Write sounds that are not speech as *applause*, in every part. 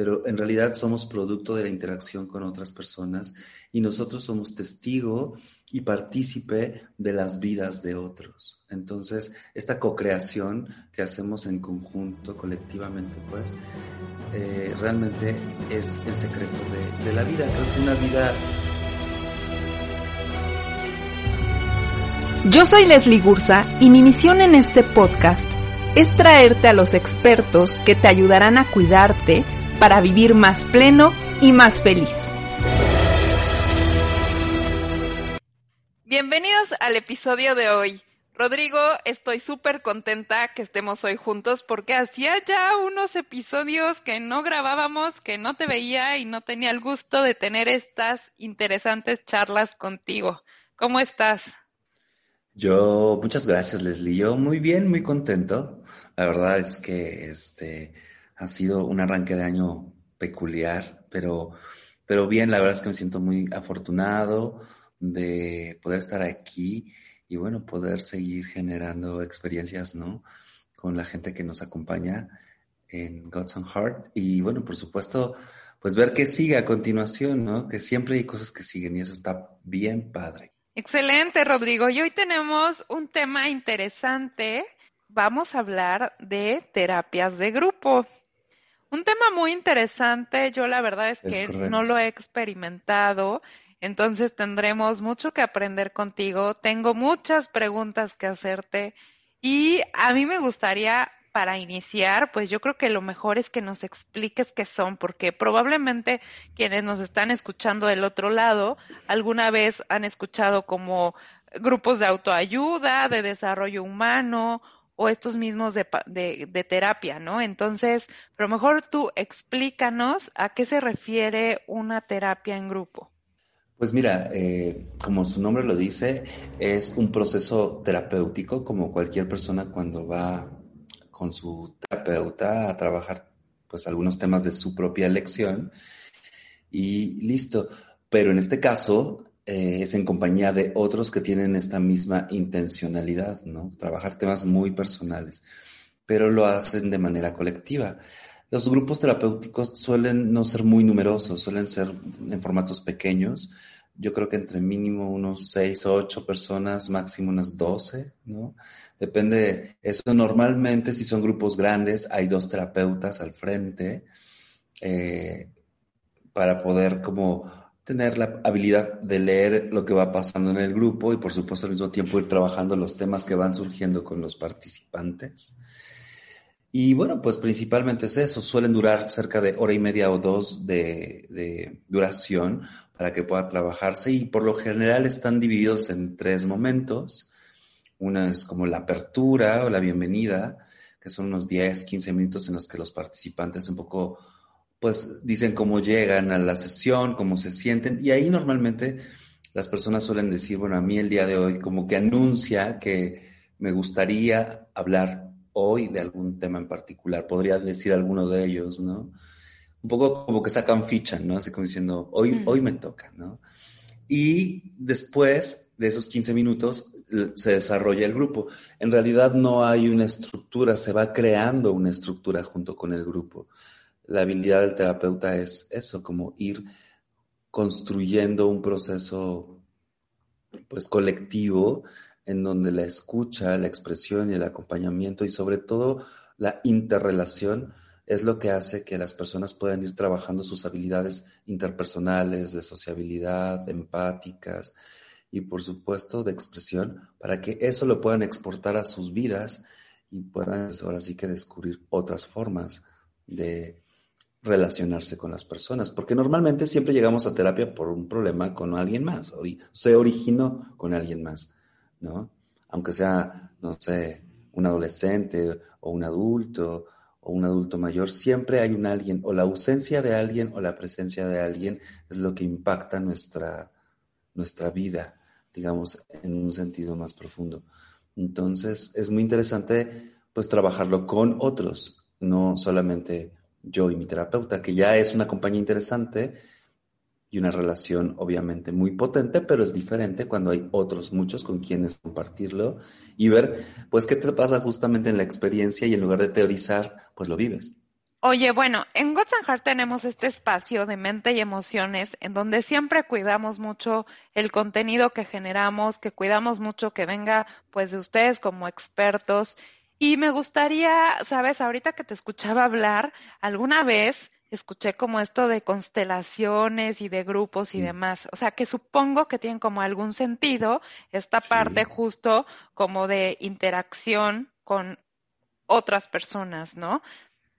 Pero en realidad somos producto de la interacción con otras personas y nosotros somos testigo y partícipe de las vidas de otros. Entonces, esta co-creación que hacemos en conjunto, colectivamente, pues, eh, realmente es el secreto de, la vida. Creo que una vida Yo soy Leslie Gursa y mi misión en este podcast es traerte a los expertos que te ayudarán a cuidarte para vivir más pleno y más feliz. Bienvenidos al episodio de hoy. Rodrigo, estoy súper contenta que estemos hoy juntos porque hacía ya unos episodios que no grabábamos, que no te veía y no tenía el gusto de tener estas interesantes charlas contigo. ¿Cómo estás? Yo, muchas gracias, Leslie. Yo muy bien, muy contento. La verdad es que este ha sido un arranque de año peculiar, pero, pero bien, la verdad es que me siento muy afortunado de poder estar aquí y bueno, poder seguir generando experiencias, ¿no? Con la gente que nos acompaña en God's on Heart. Y bueno, por supuesto, pues ver qué sigue a continuación, ¿no? Que siempre hay cosas que siguen y eso está bien padre. Excelente, Rodrigo. Y hoy tenemos un tema interesante. Vamos a hablar de terapias de grupo. Un tema muy interesante. Yo la verdad es que no lo he experimentado. Entonces tendremos mucho que aprender contigo. Tengo muchas preguntas que hacerte. Y a mí me gustaría para iniciar, pues yo creo que lo mejor es que nos expliques qué son, porque probablemente quienes nos están escuchando del otro lado alguna vez han escuchado como grupos de autoayuda, de desarrollo humano o estos mismos de, de, terapia, ¿no? Entonces, pero mejor tú explícanos a qué se refiere una terapia en grupo. Pues mira, eh, como su nombre lo dice, es un proceso terapéutico como cualquier persona cuando va con su terapeuta a trabajar pues algunos temas de su propia elección y listo. Pero en este caso eh, es en compañía de otros que tienen esta misma intencionalidad, ¿no? Trabajar temas muy personales, pero lo hacen de manera colectiva. Los grupos terapéuticos suelen no ser muy numerosos, suelen ser en formatos pequeños, yo creo que entre mínimo unos seis o ocho personas, máximo unas doce, ¿no? Depende, eso normalmente si son grupos grandes, hay dos terapeutas al frente eh, para poder como tener la habilidad de leer lo que va pasando en el grupo y por supuesto al mismo tiempo ir trabajando los temas que van surgiendo con los participantes. Y bueno, pues principalmente es eso, suelen durar cerca de hora y media o dos de, de duración para que pueda trabajarse y por lo general están divididos en tres momentos. Una es como la apertura o la bienvenida, que son unos 10, 15 minutos en los que los participantes un poco, pues dicen cómo llegan a la sesión, cómo se sienten y ahí normalmente las personas suelen decir, bueno, a mí el día de hoy como que anuncia que me gustaría hablar hoy de algún tema en particular, podría decir alguno de ellos, ¿no? un poco como que sacan ficha, ¿no? Así como diciendo, hoy, mm. hoy me toca, ¿no? Y después de esos 15 minutos se desarrolla el grupo. En realidad no hay una estructura, se va creando una estructura junto con el grupo. La habilidad del terapeuta es eso, como ir construyendo un proceso pues colectivo en donde la escucha, la expresión y el acompañamiento y sobre todo la interrelación es lo que hace que las personas puedan ir trabajando sus habilidades interpersonales, de sociabilidad, empáticas y por supuesto de expresión, para que eso lo puedan exportar a sus vidas y puedan pues, ahora sí que descubrir otras formas de relacionarse con las personas, porque normalmente siempre llegamos a terapia por un problema con alguien más, o se originó con alguien más, ¿no? Aunque sea, no sé, un adolescente o un adulto o un adulto mayor, siempre hay un alguien, o la ausencia de alguien o la presencia de alguien es lo que impacta nuestra, nuestra vida, digamos, en un sentido más profundo. Entonces, es muy interesante, pues, trabajarlo con otros, no solamente yo y mi terapeuta, que ya es una compañía interesante, y una relación obviamente muy potente, pero es diferente cuando hay otros muchos con quienes compartirlo y ver, pues, qué te pasa justamente en la experiencia y en lugar de teorizar, pues lo vives. Oye, bueno, en Gods and Heart tenemos este espacio de mente y emociones en donde siempre cuidamos mucho el contenido que generamos, que cuidamos mucho que venga pues de ustedes como expertos. Y me gustaría, sabes, ahorita que te escuchaba hablar, alguna vez escuché como esto de constelaciones y de grupos y demás. O sea, que supongo que tienen como algún sentido esta parte justo como de interacción con otras personas, ¿no?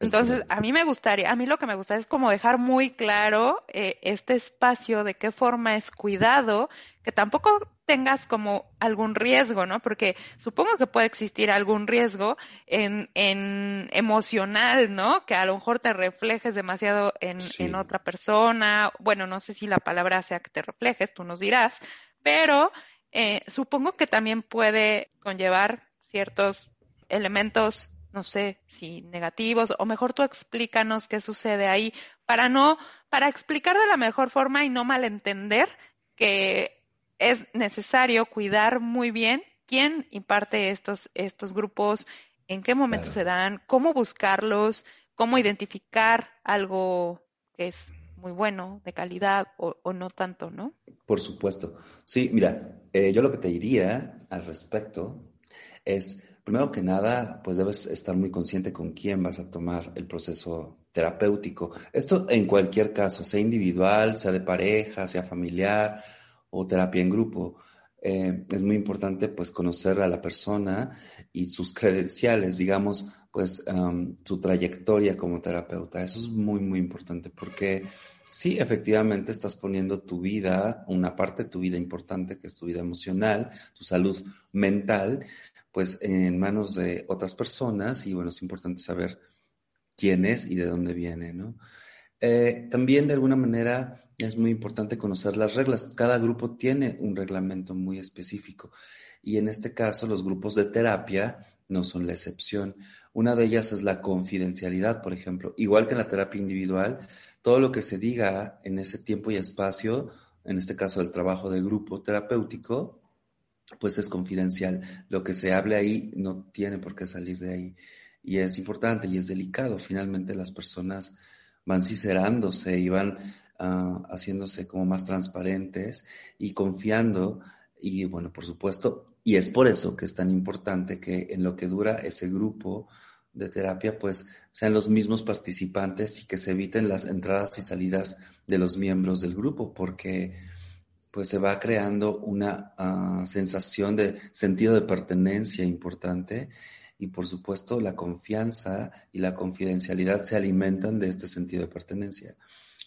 Entonces, a mí me gustaría, a mí lo que me gustaría es como dejar muy claro eh, este espacio de qué forma es cuidado, que tampoco tengas como algún riesgo, ¿no? Porque supongo que puede existir algún riesgo en, en emocional, ¿no? Que a lo mejor te reflejes demasiado en, en otra persona. Bueno, no sé si la palabra sea que te reflejes, tú nos dirás, pero eh, supongo que también puede conllevar ciertos elementos no sé si negativos, o mejor tú explícanos qué sucede ahí, para no, para explicar de la mejor forma y no malentender que es necesario cuidar muy bien quién imparte estos, estos grupos, en qué momento se dan, cómo buscarlos, cómo identificar algo que es muy bueno, de calidad o, no tanto, ¿no? Por supuesto. Sí, mira, eh, yo lo que te diría al respecto es Primero que nada, pues debes estar muy consciente con quién vas a tomar el proceso terapéutico. Esto en cualquier caso, sea individual, sea de pareja, sea familiar o terapia en grupo. Eh, es muy importante pues conocer a la persona y sus credenciales, digamos, pues su trayectoria como terapeuta. Eso es muy, muy importante porque sí, efectivamente estás poniendo tu vida, una parte de tu vida importante, que es tu vida emocional, tu salud mental, pues en manos de otras personas y bueno, es importante saber quién es y de dónde viene, ¿no? Eh, también de alguna manera es muy importante conocer las reglas. Cada grupo tiene un reglamento muy específico y en este caso los grupos de terapia no son la excepción. Una de ellas es la confidencialidad, por ejemplo. Igual que en la terapia individual, todo lo que se diga en ese tiempo y espacio, en este caso el trabajo de grupo terapéutico, pues es confidencial. Lo que se hable ahí no tiene por qué salir de ahí. Y es importante y es delicado. Finalmente las personas van sincerándose y van ah, haciéndose como más transparentes y confiando. Y bueno, por supuesto, y es por eso que es tan importante que en lo que dura ese grupo de terapia, pues sean los mismos participantes y que se eviten las entradas y salidas de los miembros del grupo, porque pues se va creando una ah, sensación de sentido de pertenencia importante y por supuesto la confianza y la confidencialidad se alimentan de este sentido de pertenencia.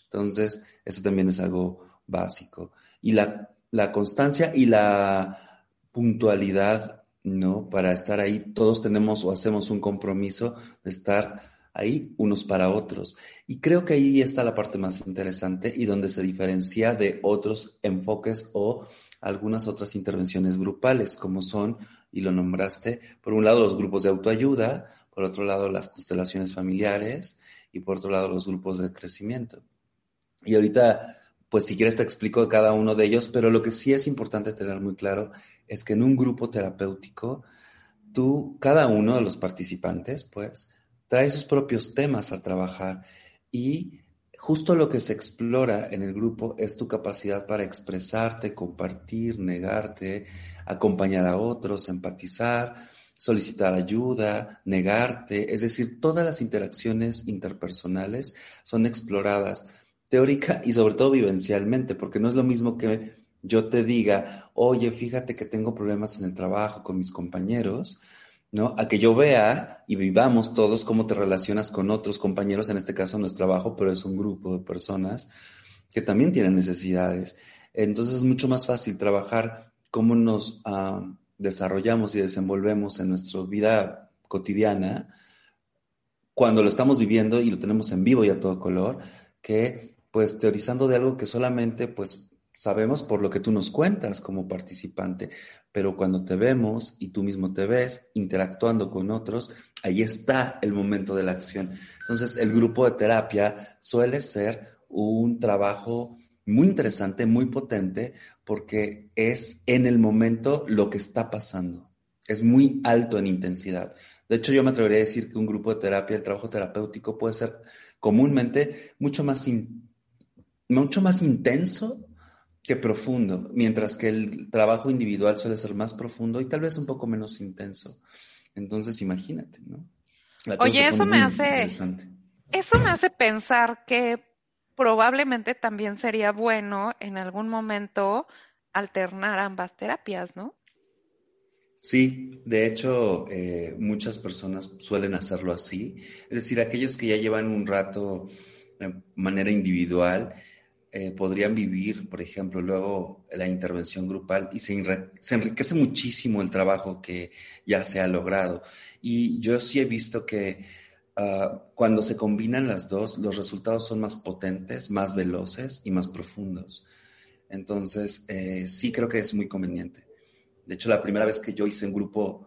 Entonces, eso también es algo básico. Y la, la constancia y la puntualidad, ¿no? Para estar ahí, todos tenemos o hacemos un compromiso de estar ahí unos para otros. Y creo que ahí está la parte más interesante y donde se diferencia de otros enfoques o algunas otras intervenciones grupales, como son, y lo nombraste, por un lado los grupos de autoayuda, por otro lado las constelaciones familiares y por otro lado los grupos de crecimiento. Y ahorita, pues si quieres te explico cada uno de ellos, pero lo que sí es importante tener muy claro es que en un grupo terapéutico, tú, cada uno de los participantes, pues, trae sus propios temas a trabajar y justo lo que se explora en el grupo es tu capacidad para expresarte, compartir, negarte, acompañar a otros, empatizar, solicitar ayuda, negarte, es decir, todas las interacciones interpersonales son exploradas teórica y sobre todo vivencialmente, porque no es lo mismo que yo te diga, oye, fíjate que tengo problemas en el trabajo con mis compañeros, ¿no? A que yo vea y vivamos todos cómo te relacionas con otros compañeros, en este caso no es trabajo, pero es un grupo de personas que también tienen necesidades. Entonces es mucho más fácil trabajar cómo nos ah, desarrollamos y desenvolvemos en nuestra vida cotidiana cuando lo estamos viviendo y lo tenemos en vivo y a todo color, que pues teorizando de algo que solamente pues sabemos por lo que tú nos cuentas como participante, pero cuando te vemos y tú mismo te ves interactuando con otros, ahí está el momento de la acción. Entonces, el grupo de terapia suele ser un trabajo muy interesante, muy potente, porque es en el momento lo que está pasando. Es muy alto en intensidad. De hecho, yo me atrevería a decir que un grupo de terapia, el trabajo terapéutico puede ser comúnmente mucho más, mucho más intenso que profundo, mientras que el trabajo individual suele ser más profundo y tal vez un poco menos intenso. Entonces, imagínate, ¿no? Oye, eso me hace eso me hace pensar que probablemente también sería bueno en algún momento alternar ambas terapias, ¿no? Sí, de hecho, eh, muchas personas suelen hacerlo así. Es decir, aquellos que ya llevan un rato de manera individual, eh, podrían vivir, por ejemplo, luego la intervención grupal y se, enriquece muchísimo el trabajo que ya se ha logrado. Y yo sí he visto que ah, cuando se combinan las dos, los resultados son más potentes, más veloces y más profundos. Entonces, eh, sí creo que es muy conveniente. De hecho, la primera vez que yo hice un grupo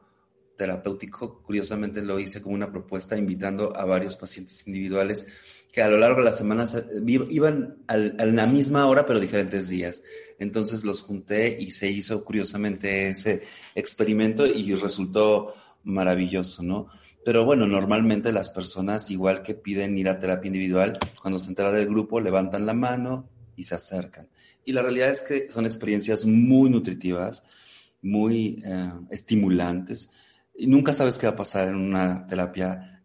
terapéutico, curiosamente lo hice como una propuesta invitando a varios pacientes individuales que a lo largo de las semanas iban a la misma hora, pero diferentes días. Entonces los junté y se hizo curiosamente ese experimento y resultó maravilloso, ¿no? Pero bueno, normalmente las personas, igual que piden ir a terapia individual, cuando se entera del grupo, levantan la mano y se acercan. Y la realidad es que son experiencias muy nutritivas, muy eh, estimulantes, y nunca sabes qué va a pasar en una terapia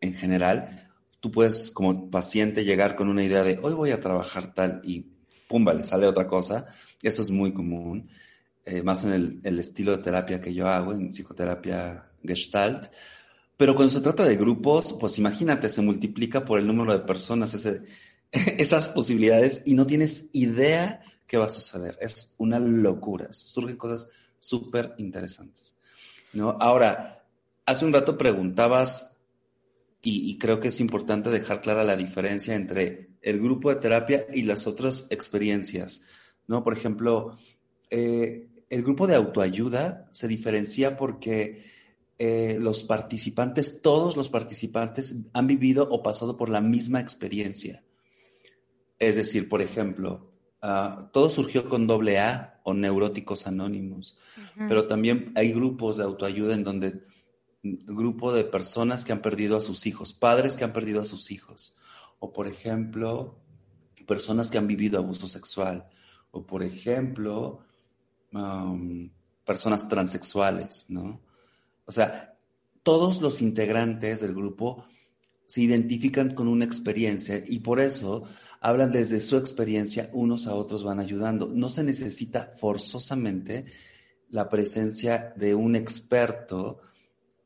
en general, tú puedes como paciente llegar con una idea de hoy voy a trabajar tal y pum, vale, sale otra cosa. Eso es muy común, eh, más en el, estilo de terapia que yo hago, en psicoterapia gestalt. Pero cuando se trata de grupos, pues imagínate, se multiplica por el número de personas *laughs* esas posibilidades y no tienes idea qué va a suceder. Es una locura. Surgen cosas súper interesantes. ¿No? Ahora, hace un rato preguntabas y, creo que es importante dejar clara la diferencia entre el grupo de terapia y las otras experiencias, ¿no? Por ejemplo, eh, el grupo de autoayuda se diferencia porque eh, los participantes, todos los participantes han vivido o pasado por la misma experiencia. Es decir, por ejemplo, ah, todo surgió con doble A o neuróticos anónimos, pero también hay grupos de autoayuda en donde grupo de personas que han perdido a sus hijos, padres que han perdido a sus hijos, o por ejemplo, personas que han vivido abuso sexual, o por ejemplo, um, personas transexuales, ¿no? O sea, todos los integrantes del grupo se identifican con una experiencia y por eso hablan desde su experiencia, unos a otros van ayudando. No se necesita forzosamente la presencia de un experto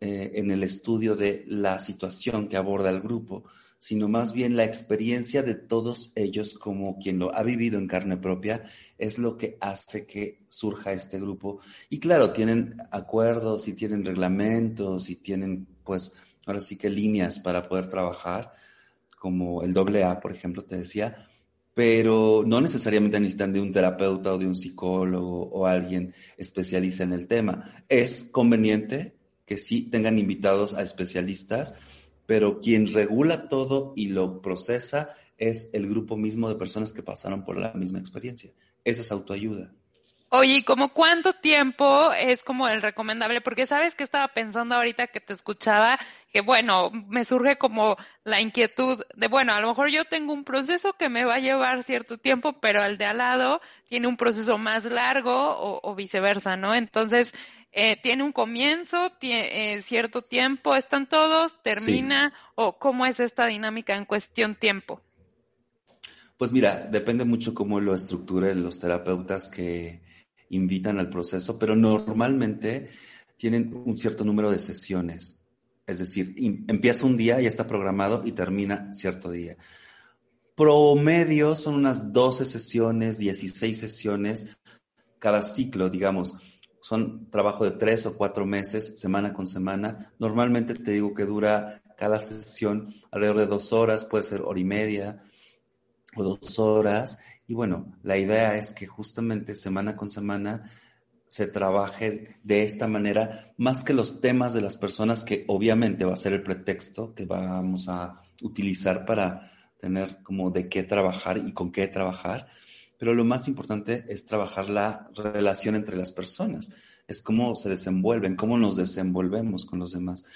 eh, en el estudio de la situación que aborda el grupo, sino más bien la experiencia de todos ellos como quien lo ha vivido en carne propia es lo que hace que surja este grupo. Y claro, tienen acuerdos y tienen reglamentos y tienen pues ahora sí que líneas para poder trabajar, como el doble A, por ejemplo, te decía, pero no necesariamente necesitan de un terapeuta o de un psicólogo o alguien especialista en el tema. Es conveniente que sí tengan invitados a especialistas, pero quien regula todo y lo procesa es el grupo mismo de personas que pasaron por la misma experiencia. Eso es autoayuda. Oye, ¿y como cuánto tiempo es como el recomendable? Porque sabes que estaba pensando ahorita que te escuchaba, que bueno, me surge como la inquietud de, bueno, a lo mejor yo tengo un proceso que me va a llevar cierto tiempo, pero el de al lado tiene un proceso más largo o, o viceversa, ¿no? Entonces, eh, tiene un comienzo, tiene, eh, cierto tiempo, están todos, termina, o cómo es esta dinámica en cuestión tiempo. Pues mira, depende mucho cómo lo estructuren los terapeutas que invitan al proceso, pero normalmente tienen un cierto número de sesiones. Es decir, empieza un día y está programado y termina cierto día. Promedio son unas 12 sesiones, 16 sesiones cada ciclo, digamos son trabajo de tres o cuatro meses, semana con semana. Normalmente te digo que dura cada sesión alrededor de dos horas, puede ser hora y media o dos horas. Y bueno, la idea es que justamente semana con semana se trabaje de esta manera, más que los temas de las personas, que obviamente va a ser el pretexto que vamos a utilizar para tener como de qué trabajar y con qué trabajar, pero lo más importante es trabajar la relación entre las personas, es cómo se desenvuelven, cómo nos desenvolvemos con los demás.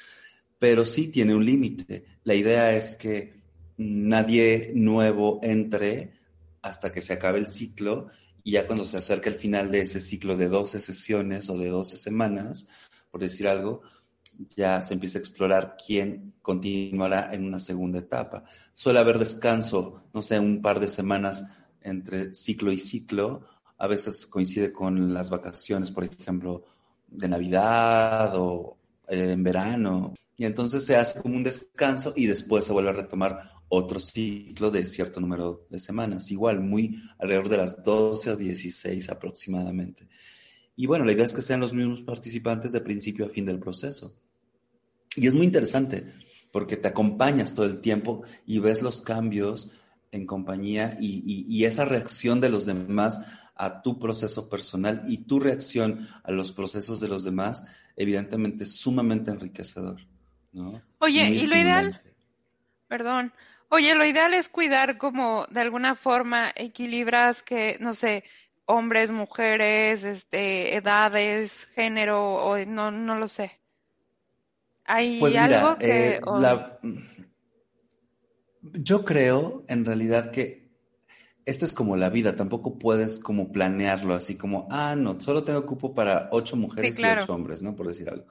Pero sí tiene un límite. La idea es que nadie nuevo entre hasta que se acabe el ciclo y ya cuando se acerca el final de ese ciclo de 12 sesiones o de 12 semanas, por decir algo, ya se empieza a explorar quién continuará en una segunda etapa. Suele haber descanso, no sé, un par de semanas entre ciclo y ciclo. A veces coincide con las vacaciones, por ejemplo, de Navidad o eh, en verano. Y entonces se hace como un descanso y después se vuelve a retomar otro ciclo de cierto número de semanas, igual, muy alrededor de las 12 o 16 aproximadamente. Y bueno, la idea es que sean los mismos participantes de principio a fin del proceso. Y es muy interesante porque te acompañas todo el tiempo y ves los cambios en compañía y, y, esa reacción de los demás a tu proceso personal y tu reacción a los procesos de los demás, evidentemente es sumamente enriquecedor. ¿no? Oye, y lo ideal, perdón, Oye, lo ideal es cuidar como de alguna forma equilibras que, no sé, hombres, mujeres, este, edades, género, o no, no lo sé. ¿Hay pues algo que...? Eh, yo creo, en realidad, que esto es como la vida, tampoco puedes como planearlo así como, ah, no, solo tengo cupo para ocho mujeres y ocho hombres, ¿no? Por decir algo.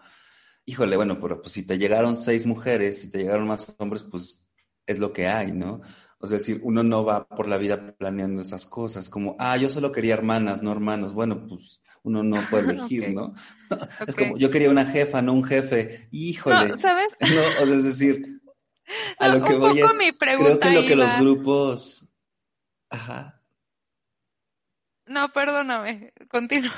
Híjole, bueno, pero pues si te llegaron seis mujeres, si te llegaron más hombres, pues es lo que hay, ¿no? O sea, decir, uno no va por la vida planeando esas cosas, como, ah, yo solo quería hermanas, no hermanos. Bueno, pues uno no *laughs* puede elegir, ¿no? *laughs* Es como, yo quería una jefa, no un jefe. Híjole. No, ¿sabes? *laughs* No, o sea, es decir, a lo que voy es, creo que lo que los grupos... Ajá. No, perdóname, continúa.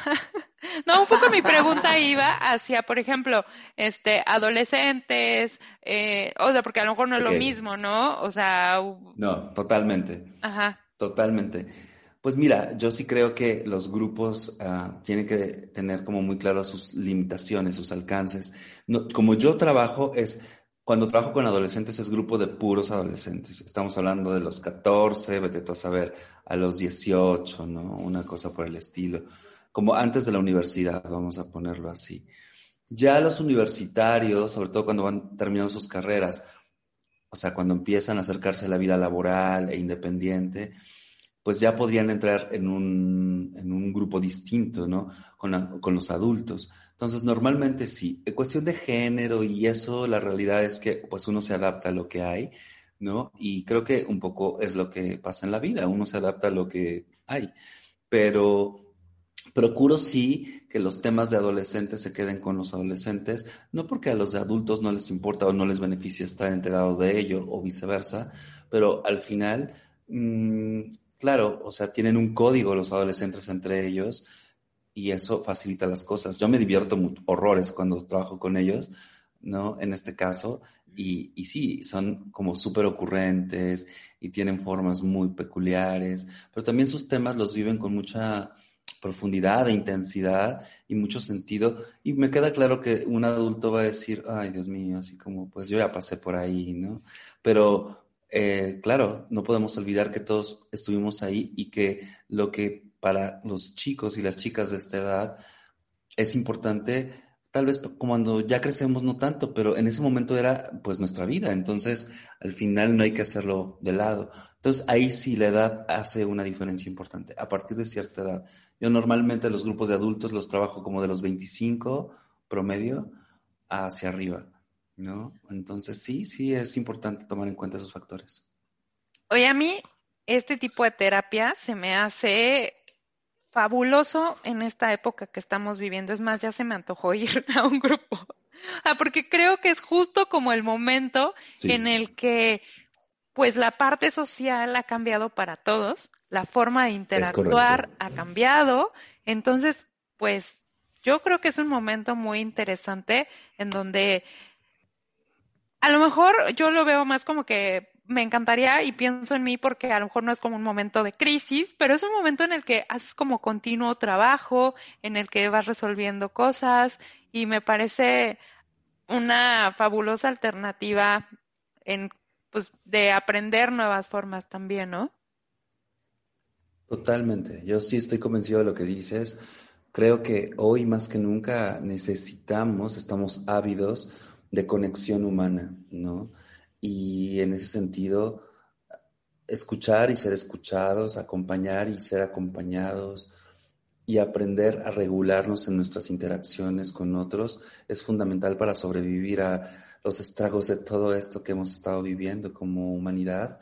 *laughs* No, un poco mi pregunta iba hacia, por ejemplo, este, adolescentes, eh, o sea, porque a lo mejor no es lo mismo, ¿no? O sea... No, totalmente. Ajá. Totalmente. Pues mira, yo sí creo que los grupos uh, tienen que tener como muy claras sus limitaciones, sus alcances. No, como yo trabajo es cuando trabajo con adolescentes es grupo de puros adolescentes. Estamos hablando de los 14, vete tú a saber, a los 18, ¿no? Una cosa por el estilo. Como antes de la universidad, vamos a ponerlo así. Ya los universitarios, sobre todo cuando van terminando sus carreras, o sea, cuando empiezan a acercarse a la vida laboral e independiente, pues ya podrían entrar en un, en un grupo distinto, ¿no? Con, con los adultos. Entonces, normalmente sí. Cuestión de género y eso, la realidad es que pues uno se adapta a lo que hay, ¿no? Y creo que un poco es lo que pasa en la vida, uno se adapta a lo que hay. Pero procuro sí que los temas de adolescentes se queden con los adolescentes, no porque a los de adultos no les importa o no les beneficia estar enterados de ello o viceversa, pero al final, mmm, claro, o sea, tienen un código los adolescentes entre ellos y eso facilita las cosas. Yo me divierto horrores cuando trabajo con ellos, ¿no? En este caso, y, y sí, son como súper ocurrentes y tienen formas muy peculiares, pero también sus temas los viven con mucha profundidad e intensidad y mucho sentido. Y me queda claro que un adulto va a decir, ay, Dios mío, así como, pues yo ya pasé por ahí, ¿no? Pero, eh, claro, no podemos olvidar que todos estuvimos ahí y que lo que para los chicos y las chicas de esta edad es importante, tal vez cuando ya crecemos no tanto, pero en ese momento era pues nuestra vida, entonces al final no hay que hacerlo de lado. Entonces ahí sí la edad hace una diferencia importante, a partir de cierta edad. Yo normalmente los grupos de adultos los trabajo como de los 25 promedio hacia arriba, ¿no? Entonces sí, sí es importante tomar en cuenta esos factores. Oye, a mí este tipo de terapia se me hace fabuloso en esta época que estamos viviendo. Es más, ya se me antojó *laughs* ir a un grupo. Ah, porque creo que es justo como el momento en el que pues la parte social ha cambiado para todos, la forma de interactuar ha cambiado, entonces pues yo creo que es un momento muy interesante en donde a lo mejor yo lo veo más como que me encantaría y pienso en mí porque a lo mejor no es como un momento de crisis, pero es un momento en el que haces como continuo trabajo, en el que vas resolviendo cosas y me parece una fabulosa alternativa en pues de aprender nuevas formas también, ¿no? Totalmente. Yo sí estoy convencido de lo que dices. Creo que hoy más que nunca necesitamos, estamos ávidos de conexión humana, ¿no? Y en ese sentido, escuchar y ser escuchados, acompañar y ser acompañados y aprender a regularnos en nuestras interacciones con otros es fundamental para sobrevivir a los estragos de todo esto que hemos estado viviendo como humanidad.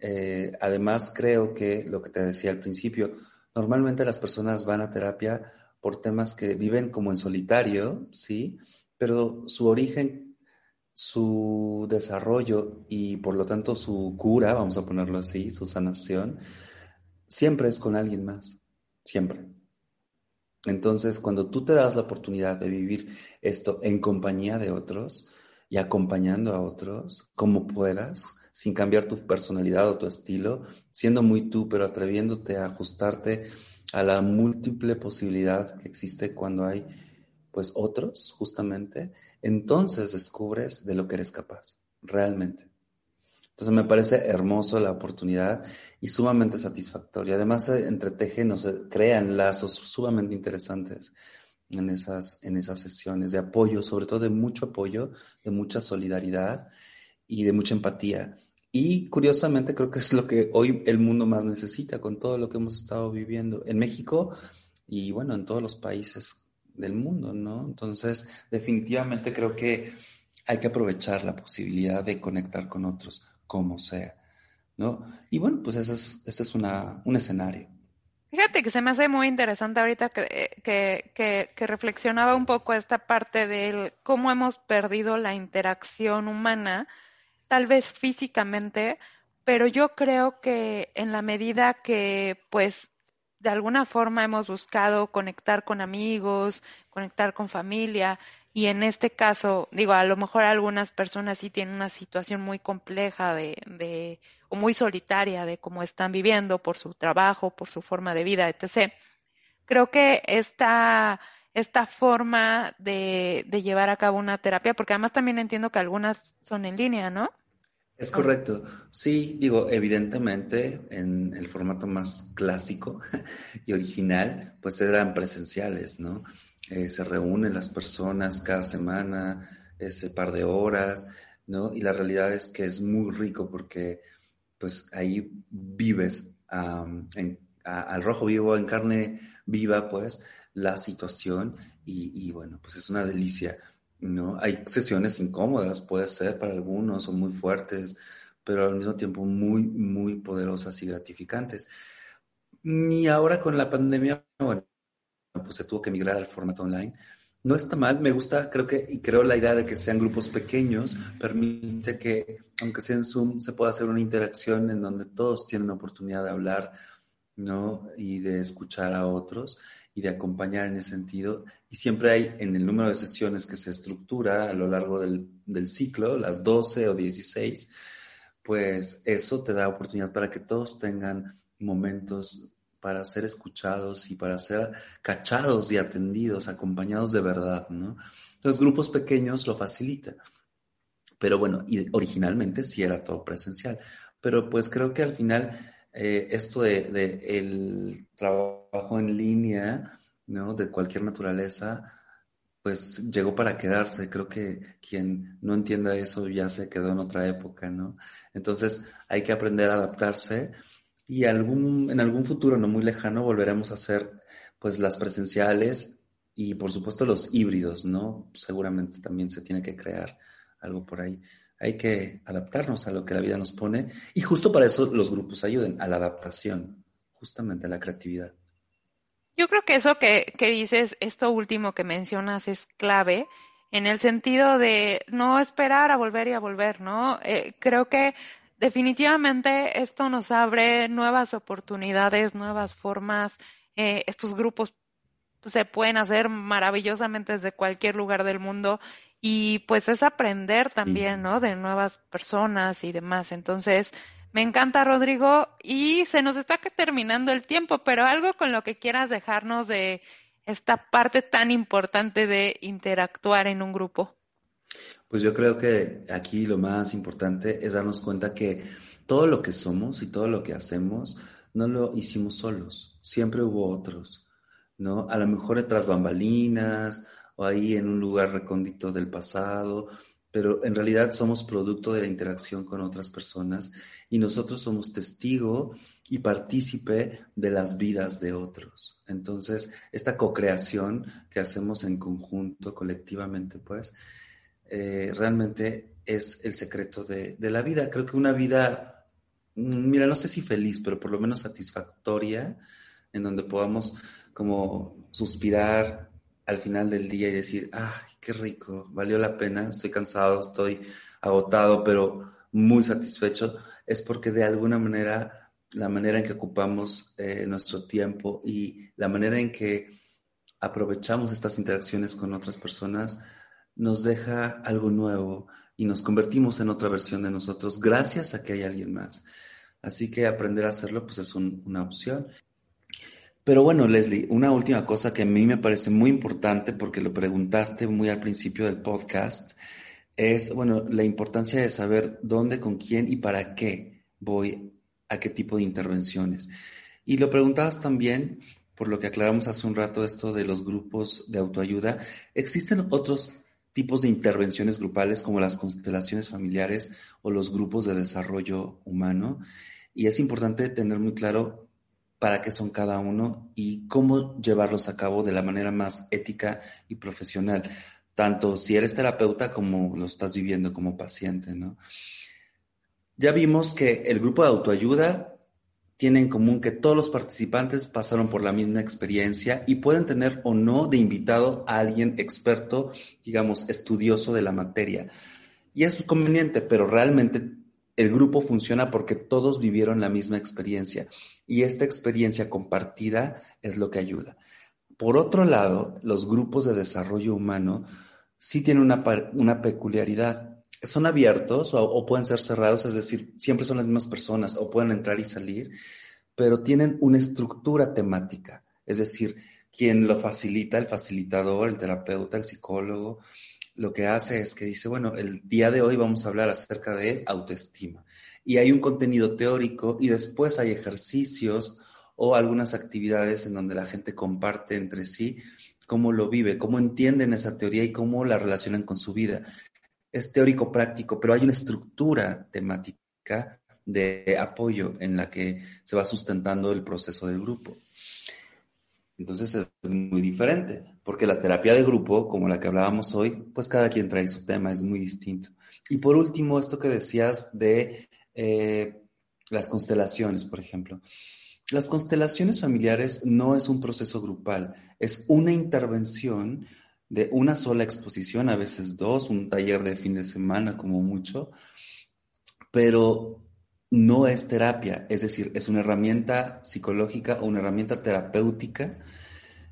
Eh, además, creo que lo que te decía al principio, normalmente las personas van a terapia por temas que viven como en solitario, ¿sí? Pero su origen su desarrollo y por lo tanto su cura, vamos a ponerlo así, su sanación, siempre es con alguien más, siempre. Entonces, cuando tú te das la oportunidad de vivir esto en compañía de otros y acompañando a otros, como puedas, sin cambiar tu personalidad o tu estilo, siendo muy tú, pero atreviéndote a ajustarte a la múltiple posibilidad que existe cuando hay pues otros, justamente, entonces descubres de lo que eres capaz, realmente. Entonces me parece hermoso la oportunidad y sumamente satisfactoria. Además se entretejen o se crean lazos sumamente interesantes en esas, en esas sesiones de apoyo, sobre todo de mucho apoyo, de mucha solidaridad y de mucha empatía. Y curiosamente creo que es lo que hoy el mundo más necesita con todo lo que hemos estado viviendo en México y bueno, en todos los países del mundo, ¿no? Entonces, definitivamente creo que hay que aprovechar la posibilidad de conectar con otros, como sea, ¿no? Y bueno, pues ese es, ese es una, un escenario. Fíjate que se me hace muy interesante ahorita que, que, que, que, reflexionaba un poco esta parte de cómo hemos perdido la interacción humana, tal vez físicamente, pero yo creo que en la medida que pues de alguna forma hemos buscado conectar con amigos, conectar con familia y en este caso, digo, a lo mejor algunas personas sí tienen una situación muy compleja de, de o muy solitaria de cómo están viviendo por su trabajo, por su forma de vida, etc. Creo que esta, esta forma de, de llevar a cabo una terapia, porque además también entiendo que algunas son en línea, ¿no? Es correcto. Sí, digo, evidentemente en el formato más clásico *laughs* y original, pues eran presenciales, ¿no? Eh, se reúnen las personas cada semana, ese par de horas, ¿no? Y la realidad es que es muy rico porque pues ahí vives al rojo vivo, en carne viva, pues, la situación y, y bueno, pues es una delicia ¿no? Hay sesiones incómodas, puede ser para algunos, o muy fuertes, pero al mismo tiempo muy, muy poderosas y gratificantes. Y ahora con la pandemia, bueno, pues se tuvo que migrar al formato online. No está mal, me gusta, creo que, y creo la idea de que sean grupos pequeños, permite que, aunque sea en Zoom, se pueda hacer una interacción en donde todos tienen oportunidad de hablar, ¿no? Y de escuchar a otros y de acompañar en ese sentido. Y siempre hay en el número de sesiones que se estructura a lo largo del, ciclo, las 12 o 16, pues eso te da oportunidad para que todos tengan momentos para ser escuchados y para ser cachados y atendidos, acompañados de verdad, ¿no? Entonces, grupos pequeños lo facilita. Pero bueno, y originalmente sí era todo presencial. Pero pues creo que al final eh, esto de, el trabajo en línea, ¿no? De cualquier naturaleza, pues llegó para quedarse. Creo que quien no entienda eso ya se quedó en otra época, ¿no? Entonces hay que aprender a adaptarse y algún, en algún futuro no muy lejano volveremos a hacer pues las presenciales y por supuesto los híbridos, ¿no? Seguramente también se tiene que crear algo por ahí hay que adaptarnos a lo que la vida nos pone y justo para eso los grupos ayuden, a la adaptación, justamente a la creatividad. Yo creo que eso que, dices, esto último que mencionas es clave en el sentido de no esperar a volver y a volver, ¿no? Eh, creo que definitivamente esto nos abre nuevas oportunidades, nuevas formas, eh, estos grupos se pueden hacer maravillosamente desde cualquier lugar del mundo y pues es aprender también, ¿no? De nuevas personas y demás. Entonces, me encanta, Rodrigo, y se nos está terminando el tiempo, pero algo con lo que quieras dejarnos de esta parte tan importante de interactuar en un grupo. Pues yo creo que aquí lo más importante es darnos cuenta que todo lo que somos y todo lo que hacemos no lo hicimos solos, siempre hubo otros, ¿no? A lo mejor detrás bambalinas o ahí en un lugar recóndito del pasado, pero en realidad somos producto de la interacción con otras personas y nosotros somos testigo y partícipe de las vidas de otros. Entonces, esta co-creación que hacemos en conjunto, colectivamente, pues, eh, realmente es el secreto de, de, la vida. Creo que una vida, mm, mira, no sé si feliz, pero por lo menos satisfactoria, en donde podamos como suspirar al final del día y decir, ay, qué rico, valió la pena, estoy cansado, estoy agotado, pero muy satisfecho, es porque de alguna manera la manera en que ocupamos eh, nuestro tiempo y la manera en que aprovechamos estas interacciones con otras personas nos deja algo nuevo y nos convertimos en otra versión de nosotros gracias a que hay alguien más. Así que aprender a hacerlo pues es una opción. Pero bueno, Leslie, una última cosa que a mí me parece muy importante porque lo preguntaste muy al principio del podcast es, bueno, la importancia de saber dónde, con quién y para qué voy a qué tipo de intervenciones. Y lo preguntabas también, por lo que aclaramos hace un rato esto de los grupos de autoayuda, ¿existen otros tipos de intervenciones grupales como las constelaciones familiares o los grupos de desarrollo humano? Y es importante tener muy claro para qué son cada uno y cómo llevarlos a cabo de la manera más ética y profesional, tanto si eres terapeuta como lo estás viviendo como paciente, ¿no? Ya vimos que el grupo de autoayuda tiene en común que todos los participantes pasaron por la misma experiencia y pueden tener o no de invitado a alguien experto, digamos, estudioso de la materia. Y es conveniente, pero realmente el grupo funciona porque todos vivieron la misma experiencia y esta experiencia compartida es lo que ayuda. Por otro lado, los grupos de desarrollo humano sí tienen una, peculiaridad. Son abiertos o, pueden ser cerrados, es decir, siempre son las mismas personas o pueden entrar y salir, pero tienen una estructura temática. Es decir, quien lo facilita, el facilitador, el terapeuta, el psicólogo, lo que hace es que dice, bueno, el día de hoy vamos a hablar acerca de autoestima y hay un contenido teórico y después hay ejercicios o algunas actividades en donde la gente comparte entre sí cómo lo vive, cómo entienden esa teoría y cómo la relacionan con su vida. Es teórico práctico, pero hay una estructura temática de apoyo en la que se va sustentando el proceso del grupo. Entonces es muy diferente, porque la terapia de grupo, como la que hablábamos hoy, pues cada quien trae su tema, es muy distinto. Y por último, esto que decías de eh, las constelaciones, por ejemplo. Las constelaciones familiares no es un proceso grupal, es una intervención de una sola exposición, a veces dos, un taller de fin de semana como mucho, pero no es terapia, es decir, es una herramienta psicológica o una herramienta terapéutica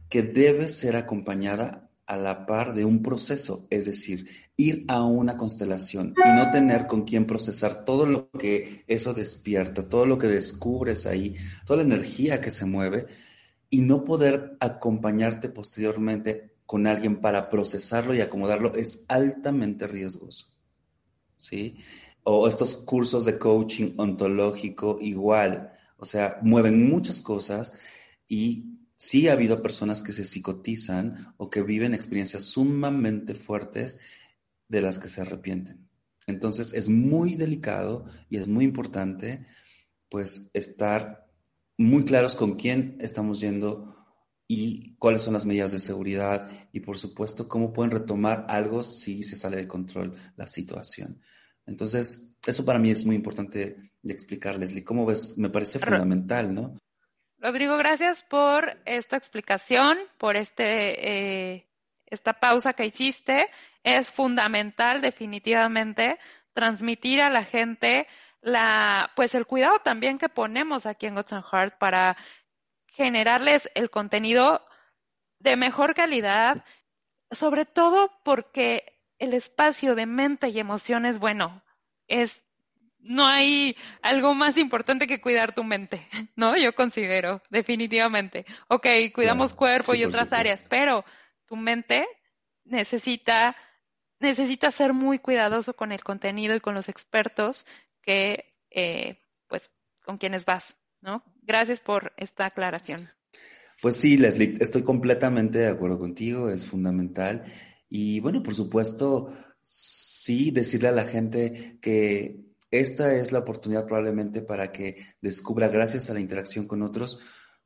que debe ser acompañada a la par de un proceso, es decir, ir a una constelación y no tener con quién procesar todo lo que eso despierta, todo lo que descubres ahí, toda la energía que se mueve y no poder acompañarte posteriormente con alguien para procesarlo y acomodarlo es altamente riesgoso. ¿Sí? O estos cursos de coaching ontológico igual, o sea, mueven muchas cosas y Sí ha habido personas que se psicotizan o que viven experiencias sumamente fuertes de las que se arrepienten. Entonces es muy delicado y es muy importante pues estar muy claros con quién estamos yendo y cuáles son las medidas de seguridad y por supuesto cómo pueden retomar algo si se sale de control la situación. Entonces, eso para mí es muy importante de explicar, Leslie. ¿Cómo ves? Me parece fundamental, ¿no? Rodrigo, gracias por esta explicación, por este, eh, esta pausa que hiciste. Es fundamental, definitivamente, transmitir a la gente la, pues el cuidado también que ponemos aquí en Gods and Heart para generarles el contenido de mejor calidad, sobre todo porque el espacio de mente y emociones, bueno, es no hay algo más importante que cuidar tu mente, ¿no? Yo considero, definitivamente. Ok, cuidamos cuerpo y otras áreas, pero tu mente necesita, necesita ser muy cuidadoso con el contenido y con los expertos que, eh, pues, con quienes vas, ¿no? Gracias por esta aclaración. Pues sí, Leslie, estoy completamente de acuerdo contigo, es fundamental. Y bueno, por supuesto, sí, decirle a la gente que esta es la oportunidad probablemente para que descubra, gracias a la interacción con otros,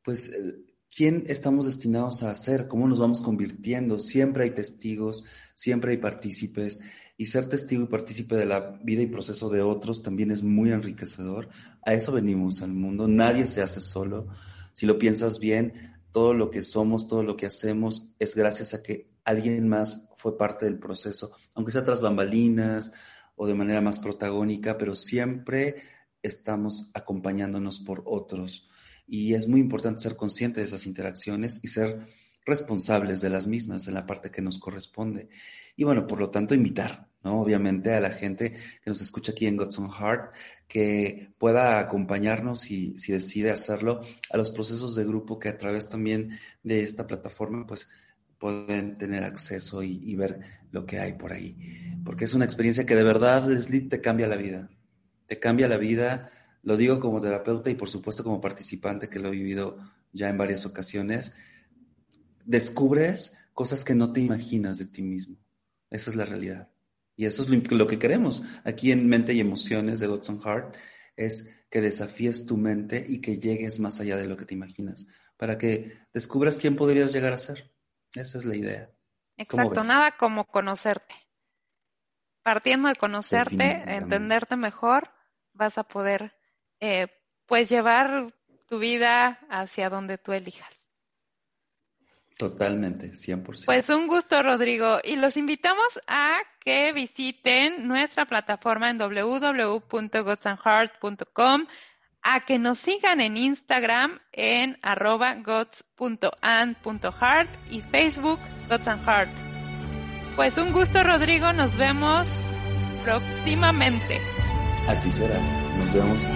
pues eh, quién estamos destinados a ser, cómo nos vamos convirtiendo. Siempre hay testigos, siempre hay partícipes y ser testigo y partícipe de la vida y proceso de otros también es muy enriquecedor. A eso venimos al mundo, nadie se hace solo. Si lo piensas bien, todo lo que somos, todo lo que hacemos es gracias a que alguien más fue parte del proceso, aunque sea tras bambalinas o de manera más protagónica, pero siempre estamos acompañándonos por otros. Y es muy importante ser consciente de esas interacciones y ser responsables de las mismas en la parte que nos corresponde. Y bueno, por lo tanto, invitar, ¿no? Obviamente a la gente que nos escucha aquí en Godson Heart, que pueda acompañarnos y si decide hacerlo a los procesos de grupo que a través también de esta plataforma, pues pueden tener acceso y, ver lo que hay por ahí. Porque es una experiencia que de verdad, Leslie, te cambia la vida. Te cambia la vida, lo digo como terapeuta y por supuesto como participante que lo he vivido ya en varias ocasiones. Descubres cosas que no te imaginas de ti mismo. Esa es la realidad. Y eso es lo, que queremos aquí en Mente y Emociones de Godson Heart, es que desafíes tu mente y que llegues más allá de lo que te imaginas, para que descubras quién podrías llegar a ser. Esa es la idea. Exacto, nada como conocerte. Partiendo de conocerte, entenderte mejor, vas a poder eh, pues llevar tu vida hacia donde tú elijas. Totalmente, 100%. Pues un gusto, Rodrigo. Y los invitamos a que visiten nuestra plataforma en www.godsandheart.com a que nos sigan en Instagram en arroba y Facebook Gods and. Pues un gusto Rodrigo, nos vemos próximamente. Así será, nos vemos